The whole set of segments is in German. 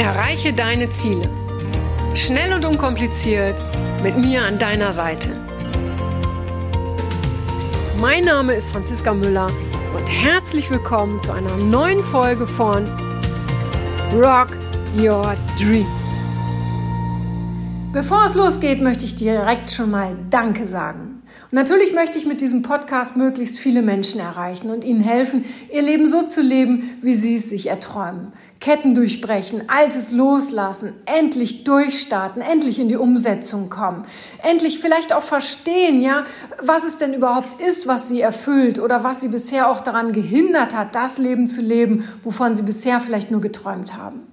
Erreiche deine Ziele. Schnell und unkompliziert mit mir an deiner Seite. Mein Name ist Franziska Müller und herzlich willkommen zu einer neuen Folge von Rock Your Dreams. Bevor es losgeht, möchte ich direkt schon mal Danke sagen. Und natürlich möchte ich mit diesem Podcast möglichst viele Menschen erreichen und ihnen helfen, ihr Leben so zu leben, wie sie es sich erträumen. Ketten durchbrechen, Altes loslassen, endlich durchstarten, endlich in die Umsetzung kommen, endlich vielleicht auch verstehen, ja, was es denn überhaupt ist, was sie erfüllt oder was sie bisher auch daran gehindert hat, das Leben zu leben, wovon sie bisher vielleicht nur geträumt haben.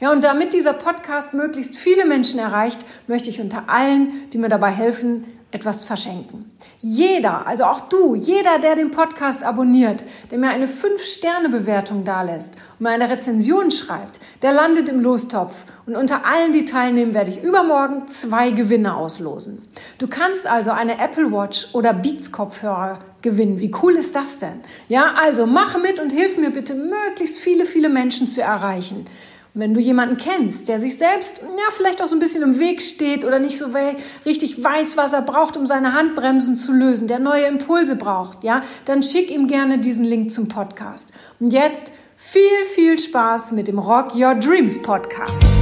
Ja, und damit dieser Podcast möglichst viele Menschen erreicht, möchte ich unter allen, die mir dabei helfen, etwas verschenken. Jeder, also auch du, jeder, der den Podcast abonniert, der mir eine 5-Sterne-Bewertung dalässt und mir eine Rezension schreibt, der landet im Lostopf. Und unter allen, die teilnehmen, werde ich übermorgen zwei Gewinne auslosen. Du kannst also eine Apple Watch oder Beats Kopfhörer gewinnen. Wie cool ist das denn? Ja, also mache mit und hilf mir bitte, möglichst viele, viele Menschen zu erreichen. Und wenn du jemanden kennst, der sich selbst ja vielleicht auch so ein bisschen im Weg steht oder nicht so richtig weiß, was er braucht, um seine Handbremsen zu lösen, der neue Impulse braucht, ja, dann schick ihm gerne diesen Link zum Podcast. Und jetzt viel, viel Spaß mit dem Rock Your Dreams Podcast.